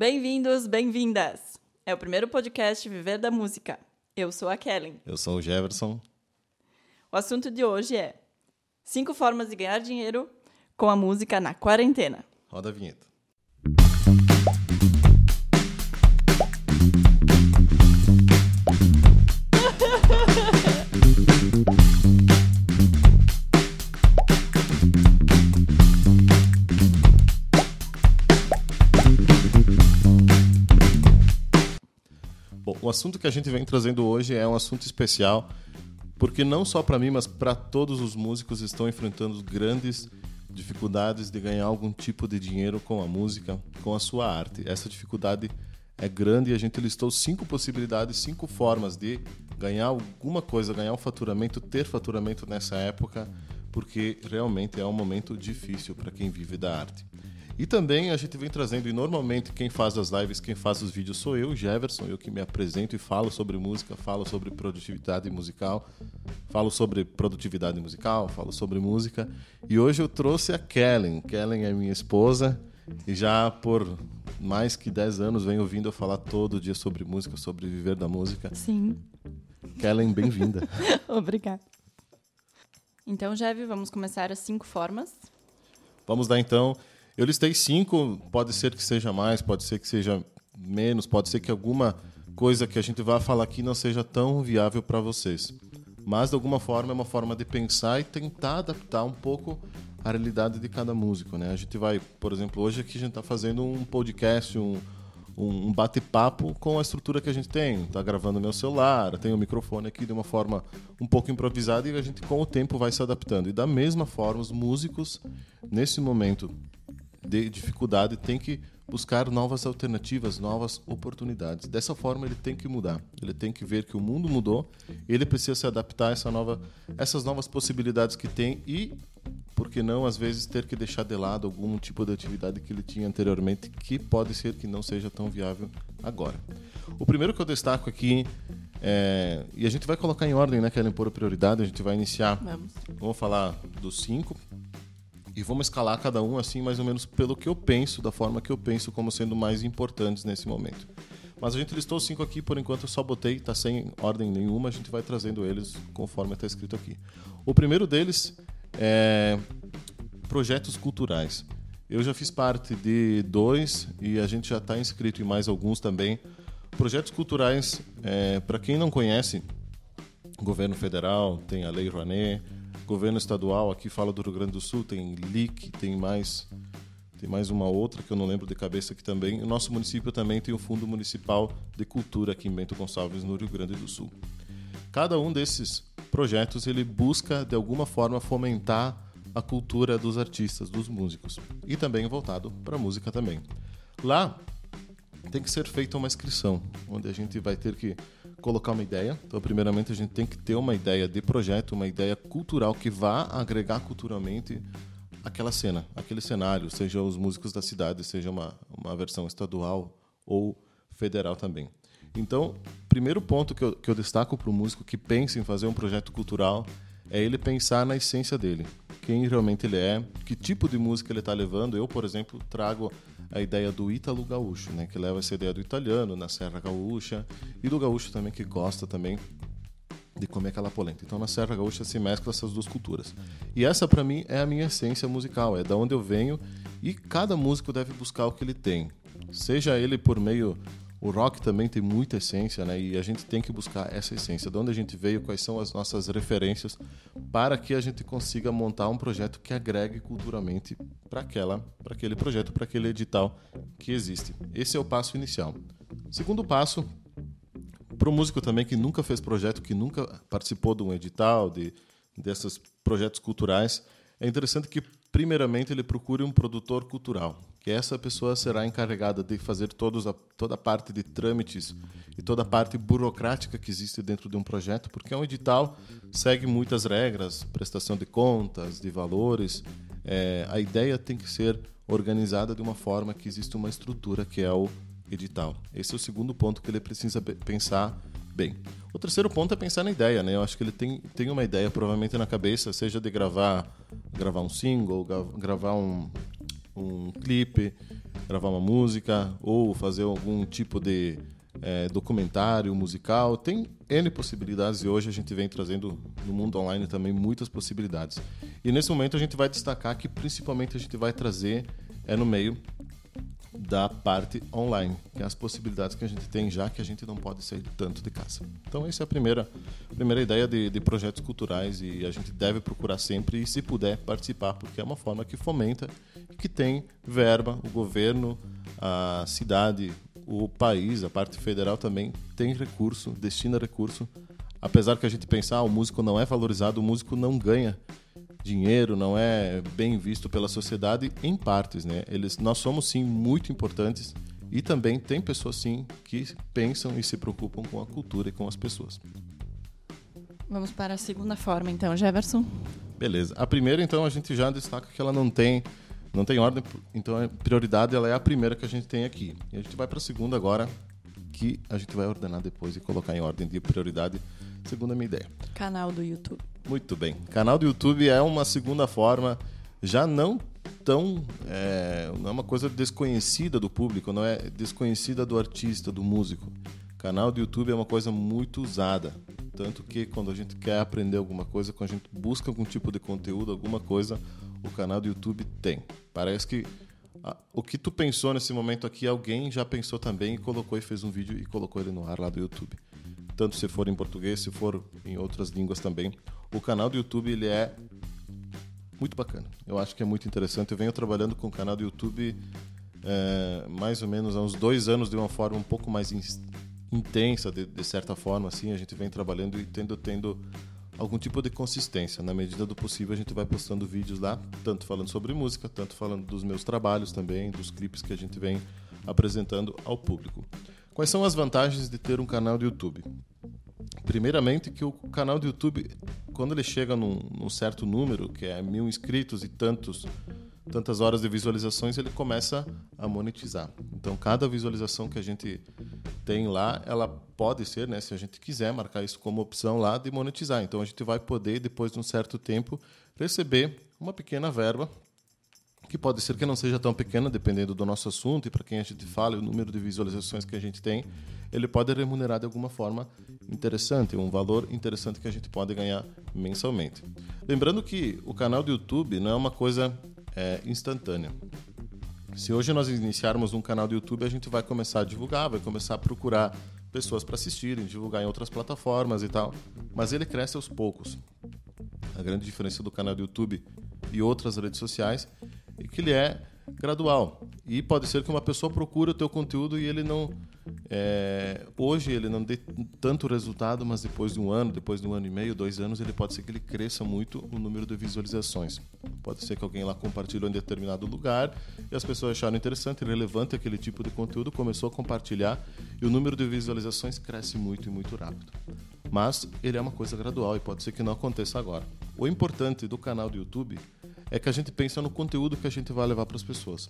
Bem-vindos, bem-vindas! É o primeiro podcast Viver da Música. Eu sou a Kellen. Eu sou o Jefferson. O assunto de hoje é cinco formas de ganhar dinheiro com a música na quarentena. Roda a vinheta. Assunto que a gente vem trazendo hoje é um assunto especial, porque não só para mim, mas para todos os músicos estão enfrentando grandes dificuldades de ganhar algum tipo de dinheiro com a música, com a sua arte. Essa dificuldade é grande e a gente listou cinco possibilidades, cinco formas de ganhar alguma coisa, ganhar um faturamento, ter faturamento nessa época, porque realmente é um momento difícil para quem vive da arte. E também a gente vem trazendo, e normalmente quem faz as lives, quem faz os vídeos sou eu, Jefferson, eu que me apresento e falo sobre música, falo sobre produtividade musical, falo sobre produtividade musical, falo sobre música. E hoje eu trouxe a Kellen. Kellen é minha esposa e já por mais que 10 anos vem ouvindo eu falar todo dia sobre música, sobre viver da música. Sim. Kellen, bem-vinda. Obrigada. Então, Jeve, vamos começar as cinco formas. Vamos dar então. Eu listei cinco, pode ser que seja mais, pode ser que seja menos, pode ser que alguma coisa que a gente vai falar aqui não seja tão viável para vocês. Mas, de alguma forma, é uma forma de pensar e tentar adaptar um pouco a realidade de cada músico. Né? A gente vai, por exemplo, hoje aqui a gente está fazendo um podcast, um, um bate-papo com a estrutura que a gente tem. Está gravando meu celular, tem o microfone aqui de uma forma um pouco improvisada e a gente, com o tempo, vai se adaptando. E da mesma forma, os músicos, nesse momento de dificuldade, têm que buscar novas alternativas, novas oportunidades. Dessa forma, ele tem que mudar. Ele tem que ver que o mundo mudou, ele precisa se adaptar a essa nova, essas novas possibilidades que tem e, por que não, às vezes, ter que deixar de lado algum tipo de atividade que ele tinha anteriormente, que pode ser que não seja tão viável agora. O primeiro que eu destaco aqui é, e a gente vai colocar em ordem, né, Kellen, por prioridade, a gente vai iniciar. Vamos. Vamos falar dos cinco, e vamos escalar cada um assim mais ou menos pelo que eu penso, da forma que eu penso como sendo mais importantes nesse momento. Mas a gente listou cinco aqui, por enquanto eu só botei, está sem ordem nenhuma, a gente vai trazendo eles conforme está escrito aqui. O primeiro deles é projetos culturais. Eu já fiz parte de dois e a gente já está inscrito em mais alguns também. Projetos culturais, é, para quem não conhece, governo federal tem a Lei Rouanet, governo estadual aqui fala do Rio Grande do Sul, tem LIC, tem mais tem mais uma outra que eu não lembro de cabeça aqui também. O nosso município também tem o Fundo Municipal de Cultura aqui em Bento Gonçalves, no Rio Grande do Sul. Cada um desses projetos ele busca de alguma forma fomentar a cultura dos artistas, dos músicos e também voltado para a música também. Lá tem que ser feita uma inscrição, onde a gente vai ter que colocar uma ideia. Então, primeiramente, a gente tem que ter uma ideia de projeto, uma ideia cultural que vá agregar culturalmente aquela cena, aquele cenário, seja os músicos da cidade, seja uma, uma versão estadual ou federal também. Então, primeiro ponto que eu, que eu destaco para o músico que pensa em fazer um projeto cultural é ele pensar na essência dele, quem realmente ele é, que tipo de música ele está levando. Eu, por exemplo, trago a ideia do ítalo gaúcho, né, que leva essa ideia do italiano na Serra Gaúcha e do gaúcho também que gosta também de comer aquela polenta. Então na Serra Gaúcha se mescla essas duas culturas. E essa para mim é a minha essência musical, é da onde eu venho e cada músico deve buscar o que ele tem. Seja ele por meio o rock também tem muita essência, né? E a gente tem que buscar essa essência, de onde a gente veio, quais são as nossas referências, para que a gente consiga montar um projeto que agregue culturalmente para aquela, para aquele projeto, para aquele edital que existe. Esse é o passo inicial. Segundo passo, para o músico também que nunca fez projeto, que nunca participou de um edital, de desses projetos culturais, é interessante que primeiramente ele procure um produtor cultural, que essa pessoa será encarregada de fazer todos a, toda a parte de trâmites e toda a parte burocrática que existe dentro de um projeto, porque é um edital segue muitas regras, prestação de contas, de valores. É, a ideia tem que ser organizada de uma forma que existe uma estrutura que é o edital. Esse é o segundo ponto que ele precisa pensar bem. O terceiro ponto é pensar na ideia, né? Eu acho que ele tem, tem uma ideia provavelmente na cabeça, seja de gravar gravar um single, gravar um, um clipe, gravar uma música ou fazer algum tipo de é, documentário musical. Tem N possibilidades e hoje a gente vem trazendo no mundo online também muitas possibilidades. E nesse momento a gente vai destacar que principalmente a gente vai trazer é no meio da parte online, que é as possibilidades que a gente tem já que a gente não pode sair tanto de casa. Então essa é a primeira, primeira ideia de, de projetos culturais e a gente deve procurar sempre e se puder participar, porque é uma forma que fomenta que tem verba, o governo, a cidade, o país, a parte federal também tem recurso, destina recurso. Apesar que a gente pensar, ah, o músico não é valorizado, o músico não ganha dinheiro, não é bem visto pela sociedade em partes, né? Eles, nós somos sim muito importantes e também tem pessoas sim que pensam e se preocupam com a cultura e com as pessoas. Vamos para a segunda forma, então, Jefferson. Beleza. A primeira, então, a gente já destaca que ela não tem não tem ordem, então a prioridade ela é a primeira que a gente tem aqui. E a gente vai para a segunda agora, que a gente vai ordenar depois e colocar em ordem de prioridade, segundo a minha ideia. Canal do YouTube. Muito bem. Canal do YouTube é uma segunda forma, já não tão. É, não é uma coisa desconhecida do público, não é desconhecida do artista, do músico. Canal do YouTube é uma coisa muito usada. Tanto que quando a gente quer aprender alguma coisa, quando a gente busca algum tipo de conteúdo, alguma coisa, o canal do YouTube tem. Parece que ah, o que tu pensou nesse momento aqui, alguém já pensou também e colocou e fez um vídeo e colocou ele no ar lá do YouTube. Tanto se for em português, se for em outras línguas também. O canal do YouTube ele é muito bacana. Eu acho que é muito interessante. Eu venho trabalhando com o canal do YouTube é, mais ou menos há uns dois anos de uma forma um pouco mais in intensa, de, de, certa forma. Assim, a gente vem trabalhando e tendo, tendo algum tipo de consistência. Na medida do possível, a gente vai postando vídeos lá, tanto falando sobre música, tanto falando dos meus trabalhos também, dos clipes que a gente vem apresentando ao público. Quais são as vantagens de ter um canal do YouTube? Primeiramente, que o canal do YouTube, quando ele chega num, num certo número, que é mil inscritos e tantos tantas horas de visualizações, ele começa a monetizar. Então, cada visualização que a gente tem lá, ela pode ser, né, se a gente quiser marcar isso como opção lá, de monetizar. Então, a gente vai poder, depois de um certo tempo, receber uma pequena verba que pode ser que não seja tão pequena, dependendo do nosso assunto e para quem a gente fala, o número de visualizações que a gente tem, ele pode remunerar de alguma forma interessante, um valor interessante que a gente pode ganhar mensalmente. Lembrando que o canal do YouTube não é uma coisa é, instantânea. Se hoje nós iniciarmos um canal do YouTube, a gente vai começar a divulgar, vai começar a procurar pessoas para assistirem, divulgar em outras plataformas e tal, mas ele cresce aos poucos. A grande diferença do canal do YouTube e outras redes sociais e que ele é gradual. E pode ser que uma pessoa procure o teu conteúdo e ele não é, hoje ele não dê tanto resultado, mas depois de um ano, depois de um ano e meio, dois anos, ele pode ser que ele cresça muito o número de visualizações. Pode ser que alguém lá compartilhou em determinado lugar e as pessoas acharam interessante, relevante aquele tipo de conteúdo, começou a compartilhar e o número de visualizações cresce muito e muito rápido. Mas ele é uma coisa gradual e pode ser que não aconteça agora. O importante do canal do YouTube é que a gente pensa no conteúdo que a gente vai levar para as pessoas.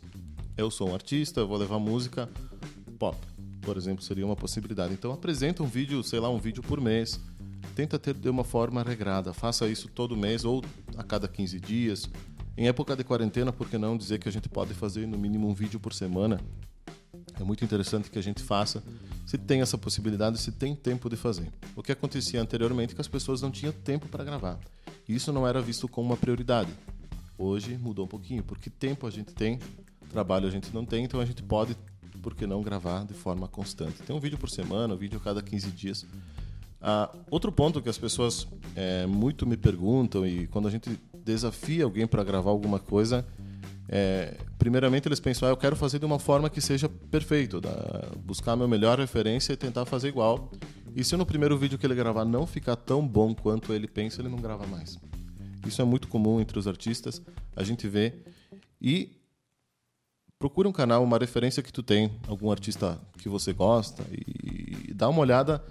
Eu sou um artista, eu vou levar música pop, por exemplo, seria uma possibilidade. Então apresenta um vídeo, sei lá, um vídeo por mês. Tenta ter de uma forma regrada. Faça isso todo mês ou a cada 15 dias. Em época de quarentena, por que não dizer que a gente pode fazer no mínimo um vídeo por semana? É muito interessante que a gente faça, se tem essa possibilidade, se tem tempo de fazer. O que acontecia anteriormente é que as pessoas não tinham tempo para gravar. Isso não era visto como uma prioridade. Hoje mudou um pouquinho, porque tempo a gente tem, trabalho a gente não tem, então a gente pode, por que não, gravar de forma constante. Tem um vídeo por semana, um vídeo a cada 15 dias. Ah, outro ponto que as pessoas é, muito me perguntam, e quando a gente desafia alguém para gravar alguma coisa, é, primeiramente eles pensam, ah, eu quero fazer de uma forma que seja perfeito, da, buscar a minha melhor referência e tentar fazer igual. E se no primeiro vídeo que ele gravar não ficar tão bom quanto ele pensa, ele não grava mais. Isso é muito comum entre os artistas, a gente vê. E procura um canal, uma referência que tu tem, algum artista que você gosta e dá uma olhada,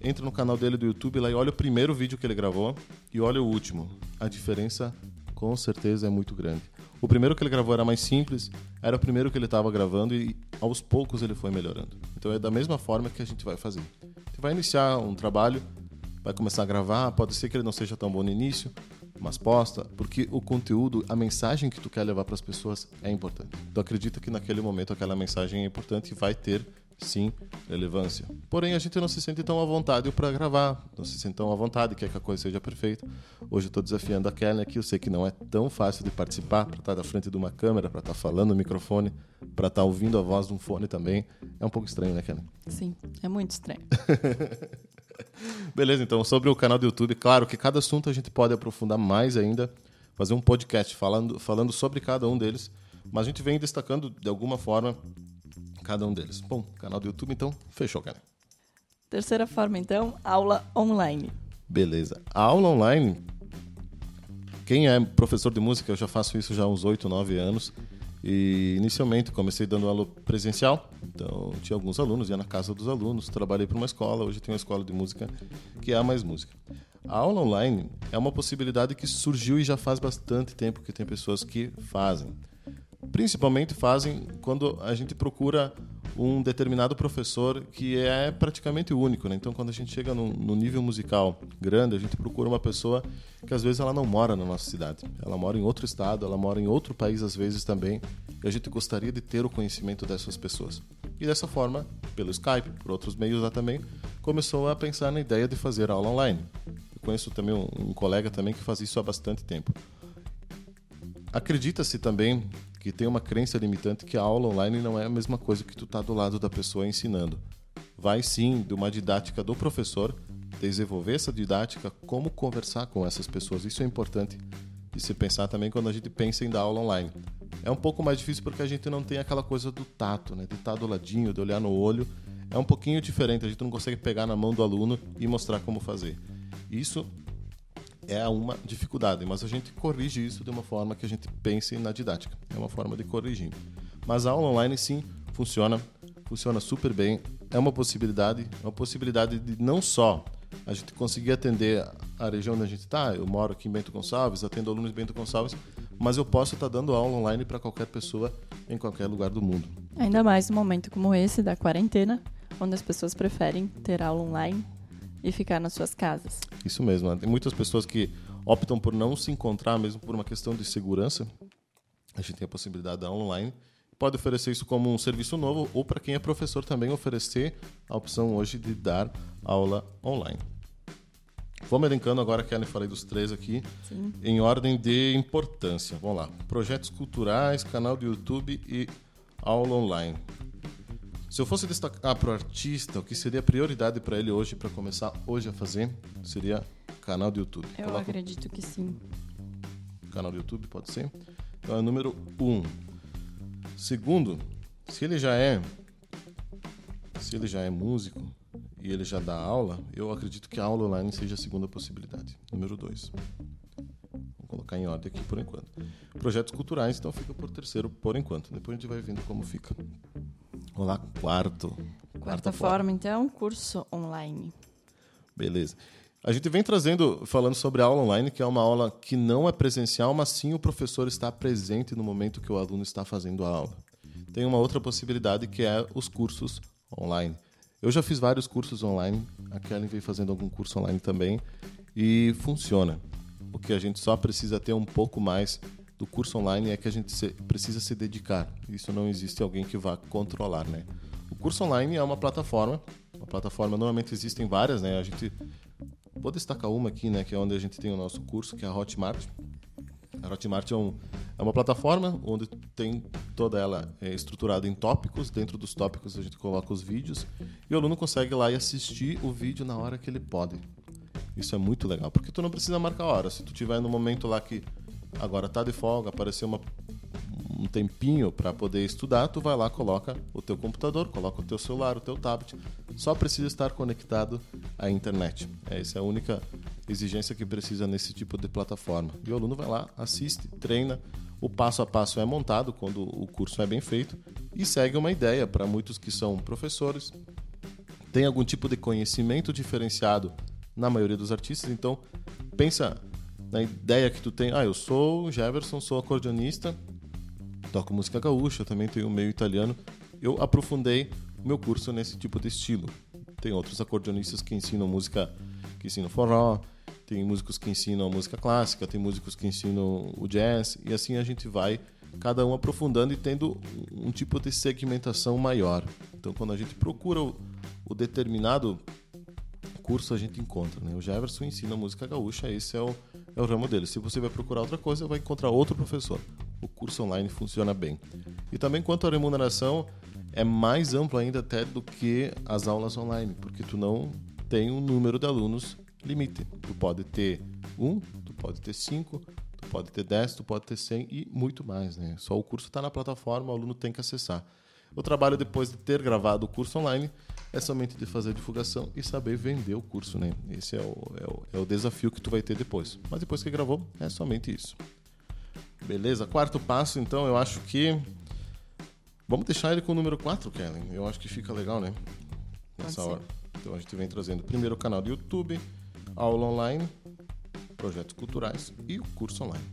entra no canal dele do YouTube lá e olha o primeiro vídeo que ele gravou e olha o último. A diferença com certeza é muito grande. O primeiro que ele gravou era mais simples, era o primeiro que ele estava gravando e aos poucos ele foi melhorando. Então é da mesma forma que a gente vai fazer. Você vai iniciar um trabalho, vai começar a gravar, pode ser que ele não seja tão bom no início, mas posta, porque o conteúdo, a mensagem que tu quer levar para as pessoas é importante. Tu acredita que naquele momento aquela mensagem é importante e vai ter sim relevância. Porém, a gente não se sente tão à vontade para gravar, não se sente tão à vontade, quer que a coisa seja perfeita. Hoje eu estou desafiando a Kelly aqui, eu sei que não é tão fácil de participar, para estar tá da frente de uma câmera, para estar tá falando no microfone, para estar tá ouvindo a voz de um fone também. É um pouco estranho, né, Kelly? Sim, é muito estranho. Beleza, então, sobre o canal do YouTube, claro que cada assunto a gente pode aprofundar mais ainda, fazer um podcast falando, falando sobre cada um deles, mas a gente vem destacando de alguma forma cada um deles. Bom, canal do YouTube, então, fechou, cara. Terceira forma, então, aula online. Beleza. A aula online, quem é professor de música, eu já faço isso já há uns 8, 9 anos. E inicialmente comecei dando aula presencial, então tinha alguns alunos, ia na casa dos alunos, trabalhei para uma escola, hoje tenho uma escola de música que é a Mais Música. A aula online é uma possibilidade que surgiu e já faz bastante tempo que tem pessoas que fazem principalmente fazem quando a gente procura um determinado professor que é praticamente único. Né? Então, quando a gente chega no, nível musical grande, a gente procura uma pessoa que às vezes ela não mora na nossa cidade. Ela mora em outro estado, ela mora em outro país às vezes também. E a gente gostaria de ter o conhecimento dessas pessoas. E dessa forma, pelo Skype, por outros meios lá também, começou a pensar na ideia de fazer aula online. Eu conheço também um, um colega também que faz isso há bastante tempo. Acredita-se também que tem uma crença limitante que a aula online não é a mesma coisa que tu tá do lado da pessoa ensinando. Vai sim de uma didática do professor, desenvolver essa didática, como conversar com essas pessoas. Isso é importante de se pensar também quando a gente pensa em dar aula online. É um pouco mais difícil porque a gente não tem aquela coisa do tato, né? De estar do ladinho, de olhar no olho. É um pouquinho diferente, a gente não consegue pegar na mão do aluno e mostrar como fazer. Isso é uma dificuldade, mas a gente corrige isso de uma forma que a gente pense na didática. É uma forma de corrigir. Mas a aula online sim funciona, funciona super bem. É uma possibilidade, uma possibilidade de não só a gente conseguir atender a região onde a gente está. Eu moro aqui em Bento Gonçalves, atendo alunos de Bento Gonçalves, mas eu posso estar dando aula online para qualquer pessoa em qualquer lugar do mundo. Ainda mais num momento como esse da quarentena, onde as pessoas preferem ter aula online e ficar nas suas casas. Isso mesmo. Né? Tem muitas pessoas que optam por não se encontrar, mesmo por uma questão de segurança. A gente tem a possibilidade da online. Pode oferecer isso como um serviço novo, ou para quem é professor também oferecer a opção hoje de dar aula online. Vamos elencando agora, Kelly, falei dos três aqui, Sim. em ordem de importância. Vamos lá. Projetos culturais, canal do YouTube e aula online. Se eu fosse destacar para o artista, o que seria prioridade para ele hoje, para começar hoje a fazer, seria canal do YouTube. Eu Coloca acredito que sim. Canal do YouTube, pode ser? Então é número um. Segundo, se ele já é se ele já é músico e ele já dá aula, eu acredito que a aula online seja a segunda possibilidade. Número dois. Vou colocar em ordem aqui por enquanto. Projetos culturais, então fica por terceiro por enquanto. Depois a gente vai vendo como fica. Vamos lá, quarto. Quarta, quarta forma, forma, então, curso online. Beleza. A gente vem trazendo, falando sobre a aula online, que é uma aula que não é presencial, mas sim o professor está presente no momento que o aluno está fazendo a aula. Tem uma outra possibilidade que é os cursos online. Eu já fiz vários cursos online, a Kelly veio fazendo algum curso online também, e funciona. O que a gente só precisa ter um pouco mais do curso online é que a gente se, precisa se dedicar. Isso não existe alguém que vá controlar, né? O curso online é uma plataforma. Uma plataforma normalmente existem várias, né? A gente vou destacar uma aqui, né? Que é onde a gente tem o nosso curso, que é a Hotmart. A Hotmart é, um, é uma plataforma onde tem toda ela é, estruturada em tópicos. Dentro dos tópicos a gente coloca os vídeos e o aluno consegue ir lá e assistir o vídeo na hora que ele pode. Isso é muito legal, porque tu não precisa marcar hora. Se tu tiver no momento lá que Agora tá de folga, apareceu uma, um tempinho para poder estudar, tu vai lá, coloca o teu computador, coloca o teu celular, o teu tablet, só precisa estar conectado à internet. Essa é a única exigência que precisa nesse tipo de plataforma. E o aluno vai lá, assiste, treina, o passo a passo é montado quando o curso é bem feito e segue uma ideia para muitos que são professores, tem algum tipo de conhecimento diferenciado na maioria dos artistas, então pensa na ideia que tu tem, ah, eu sou Jefferson, sou acordeonista, toco música gaúcha, também tenho meio italiano. Eu aprofundei o meu curso nesse tipo de estilo. Tem outros acordeonistas que ensinam música, que ensinam forró, tem músicos que ensinam música clássica, tem músicos que ensinam o jazz, e assim a gente vai cada um aprofundando e tendo um tipo de segmentação maior. Então, quando a gente procura o, o determinado curso, a gente encontra. Né? O Jefferson ensina música gaúcha, esse é o, é o ramo dele. Se você vai procurar outra coisa, vai encontrar outro professor. O curso online funciona bem. E também quanto à remuneração, é mais amplo ainda até do que as aulas online, porque tu não tem um número de alunos limite. Tu pode ter um, tu pode ter cinco, tu pode ter dez, tu pode ter cem e muito mais, né? Só o curso está na plataforma, o aluno tem que acessar. O trabalho depois de ter gravado o curso online é somente de fazer a divulgação e saber vender o curso, né? Esse é o, é o, é o desafio que tu vai ter depois. Mas depois que gravou, é somente isso. Beleza? Quarto passo, então, eu acho que. Vamos deixar ele com o número 4, Kellen. Eu acho que fica legal, né? Nessa hora. Então a gente vem trazendo primeiro o canal do YouTube, aula online, projetos culturais e o curso online.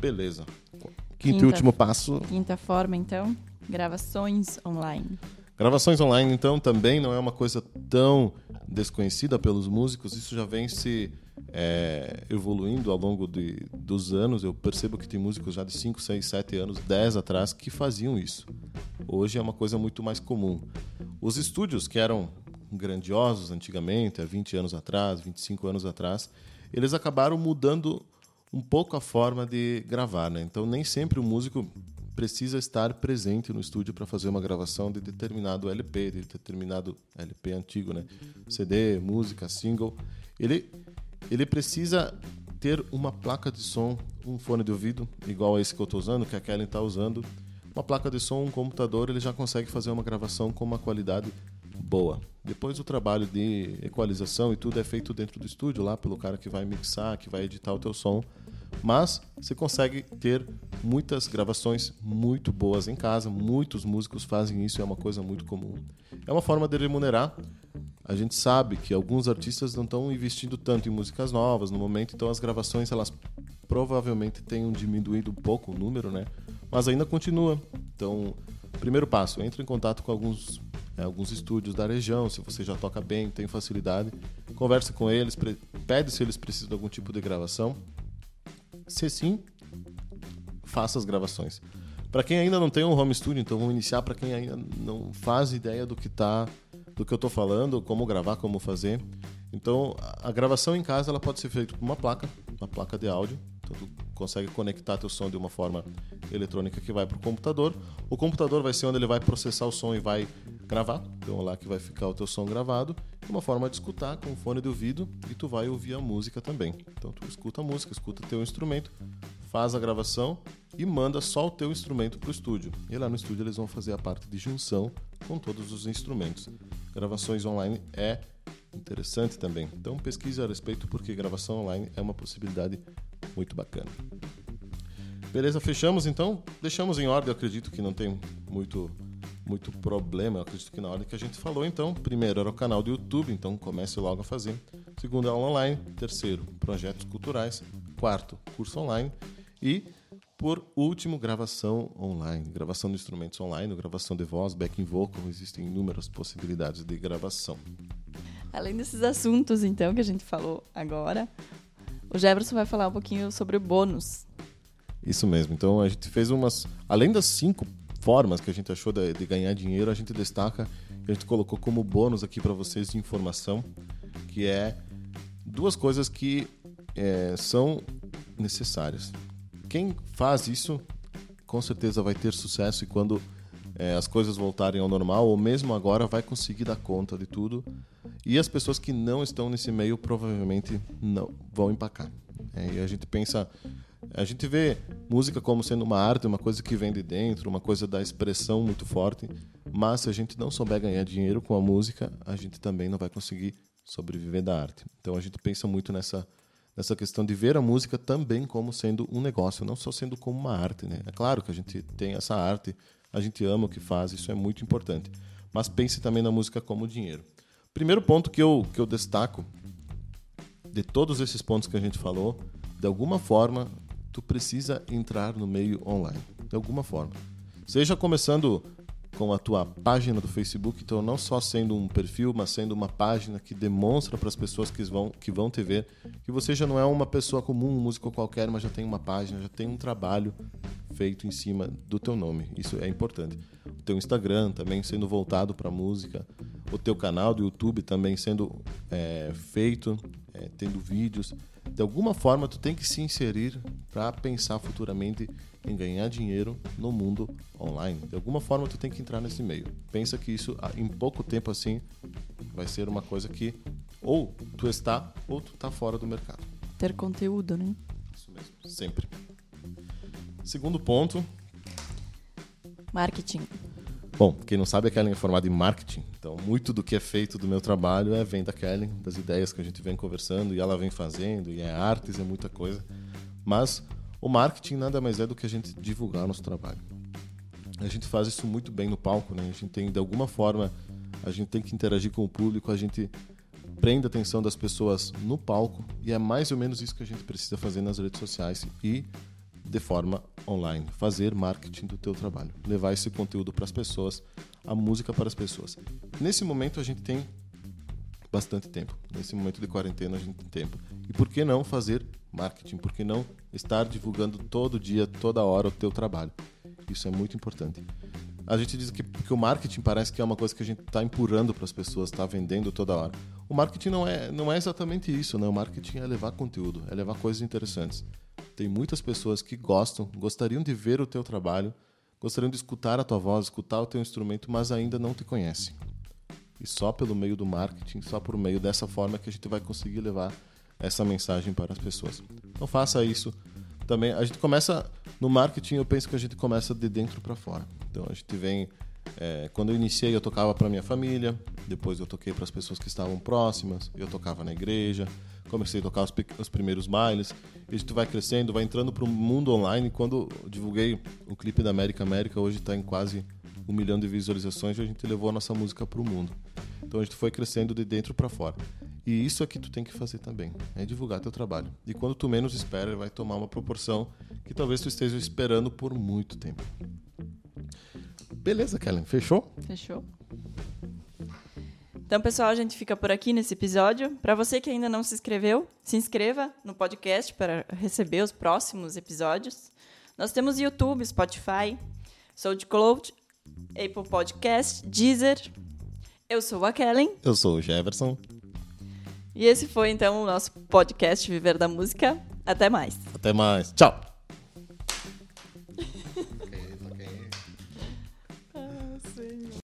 Beleza. Quinto Quinta, e último passo. Quinta forma, então, gravações online. Gravações online, então, também não é uma coisa tão desconhecida pelos músicos. Isso já vem se é, evoluindo ao longo de, dos anos. Eu percebo que tem músicos já de 5, 6, 7 anos, 10 atrás, que faziam isso. Hoje é uma coisa muito mais comum. Os estúdios que eram grandiosos antigamente, há 20 anos atrás, 25 anos atrás, eles acabaram mudando um pouco a forma de gravar, né? Então nem sempre o músico precisa estar presente no estúdio para fazer uma gravação de determinado LP, de determinado LP antigo, né? CD, música, single. Ele ele precisa ter uma placa de som, um fone de ouvido igual a esse que eu estou usando, que a Kellen está usando, uma placa de som, um computador, ele já consegue fazer uma gravação com uma qualidade boa. Depois o trabalho de equalização e tudo é feito dentro do estúdio, lá pelo cara que vai mixar, que vai editar o teu som. Mas você consegue ter muitas gravações muito boas em casa, muitos músicos fazem isso, é uma coisa muito comum. É uma forma de remunerar. A gente sabe que alguns artistas não estão investindo tanto em músicas novas no momento, então as gravações elas provavelmente tenham diminuído um pouco o número, né? Mas ainda continua. Então, primeiro passo, entre em contato com alguns é, alguns estúdios da região, se você já toca bem, tem facilidade, converse com eles, pede se eles precisam de algum tipo de gravação. Se sim, faça as gravações. Para quem ainda não tem um home studio, então vamos iniciar para quem ainda não faz ideia do que tá, do que eu estou falando, como gravar, como fazer. Então, a gravação em casa ela pode ser feita com uma placa, uma placa de áudio. Então, tu consegue conectar teu som de uma forma eletrônica que vai para o computador. O computador vai ser onde ele vai processar o som e vai gravar. Então lá que vai ficar o teu som gravado. Uma forma de escutar com fone de ouvido e tu vai ouvir a música também. Então tu escuta a música, escuta teu instrumento, faz a gravação e manda só o teu instrumento para o estúdio. E lá no estúdio eles vão fazer a parte de junção com todos os instrumentos. Gravações online é interessante também. Então pesquise a respeito porque gravação online é uma possibilidade muito bacana. Beleza, fechamos então? Deixamos em ordem, acredito que não tem muito muito problema, eu acredito que na ordem que a gente falou, então, primeiro era o canal do YouTube, então comece logo a fazer. Segundo, aula online. Terceiro, projetos culturais. Quarto, curso online. E, por último, gravação online. Gravação de instrumentos online, gravação de voz, backing vocal, existem inúmeras possibilidades de gravação. Além desses assuntos, então, que a gente falou agora, o Jefferson vai falar um pouquinho sobre o bônus. Isso mesmo. Então, a gente fez umas... Além das cinco formas que a gente achou de, de ganhar dinheiro, a gente destaca, a gente colocou como bônus aqui para vocês de informação, que é duas coisas que é, são necessárias. Quem faz isso, com certeza vai ter sucesso e quando é, as coisas voltarem ao normal, ou mesmo agora, vai conseguir dar conta de tudo. E as pessoas que não estão nesse meio provavelmente não vão empacar. É, e a gente pensa a gente vê música como sendo uma arte, uma coisa que vem de dentro, uma coisa da expressão muito forte, mas se a gente não souber ganhar dinheiro com a música, a gente também não vai conseguir sobreviver da arte. Então a gente pensa muito nessa nessa questão de ver a música também como sendo um negócio, não só sendo como uma arte, né? É claro que a gente tem essa arte, a gente ama o que faz, isso é muito importante. Mas pense também na música como dinheiro. Primeiro ponto que eu que eu destaco de todos esses pontos que a gente falou, de alguma forma tu precisa entrar no meio online, de alguma forma. Seja começando com a tua página do Facebook, então não só sendo um perfil, mas sendo uma página que demonstra para as pessoas que vão, que vão te ver que você já não é uma pessoa comum, um músico qualquer, mas já tem uma página, já tem um trabalho feito em cima do teu nome. Isso é importante. O teu Instagram também sendo voltado para música, o teu canal do YouTube também sendo é, feito, é, tendo vídeos. De alguma forma, tu tem que se inserir para pensar futuramente em ganhar dinheiro no mundo online. De alguma forma, tu tem que entrar nesse meio. Pensa que isso, em pouco tempo assim, vai ser uma coisa que ou tu está ou tu está fora do mercado. Ter conteúdo, né? Isso mesmo, sempre. Segundo ponto. Marketing. Bom, quem não sabe, a Kellen é formada em marketing. Então, muito do que é feito do meu trabalho é vem da Kellen, das ideias que a gente vem conversando e ela vem fazendo, e é artes, é muita coisa. Mas o marketing nada mais é do que a gente divulgar nosso trabalho. A gente faz isso muito bem no palco, né? A gente tem, de alguma forma, a gente tem que interagir com o público, a gente prende a atenção das pessoas no palco e é mais ou menos isso que a gente precisa fazer nas redes sociais e de forma online, fazer marketing do teu trabalho, levar esse conteúdo para as pessoas, a música para as pessoas. Nesse momento a gente tem bastante tempo. Nesse momento de quarentena a gente tem tempo. E por que não fazer marketing? Por que não estar divulgando todo dia, toda hora o teu trabalho? Isso é muito importante. A gente diz que, que o marketing parece que é uma coisa que a gente está empurrando para as pessoas, está vendendo toda hora. O marketing não é, não é exatamente isso, né? O marketing é levar conteúdo, é levar coisas interessantes. Tem muitas pessoas que gostam, gostariam de ver o teu trabalho, gostariam de escutar a tua voz, escutar o teu instrumento, mas ainda não te conhecem. E só pelo meio do marketing, só por meio dessa forma que a gente vai conseguir levar essa mensagem para as pessoas. Então faça isso. Também a gente começa no marketing, eu penso que a gente começa de dentro para fora. Então a gente vem é, quando eu iniciei, eu tocava para minha família, depois eu toquei para as pessoas que estavam próximas, eu tocava na igreja, comecei a tocar os, os primeiros bailes, e gente vai crescendo, vai entrando para o mundo online. Quando divulguei o clipe da América América, hoje está em quase um milhão de visualizações, e a gente levou a nossa música para o mundo. Então a gente foi crescendo de dentro para fora. E isso é que tu tem que fazer também, é divulgar teu trabalho. E quando tu menos espera, ele vai tomar uma proporção que talvez tu esteja esperando por muito tempo. Beleza, Kellen. Fechou? Fechou. Então, pessoal, a gente fica por aqui nesse episódio. Para você que ainda não se inscreveu, se inscreva no podcast para receber os próximos episódios. Nós temos YouTube, Spotify, SoundCloud, Apple Podcast, Deezer. Eu sou a Kellen. Eu sou o Jefferson. E esse foi, então, o nosso podcast Viver da Música. Até mais. Até mais. Tchau.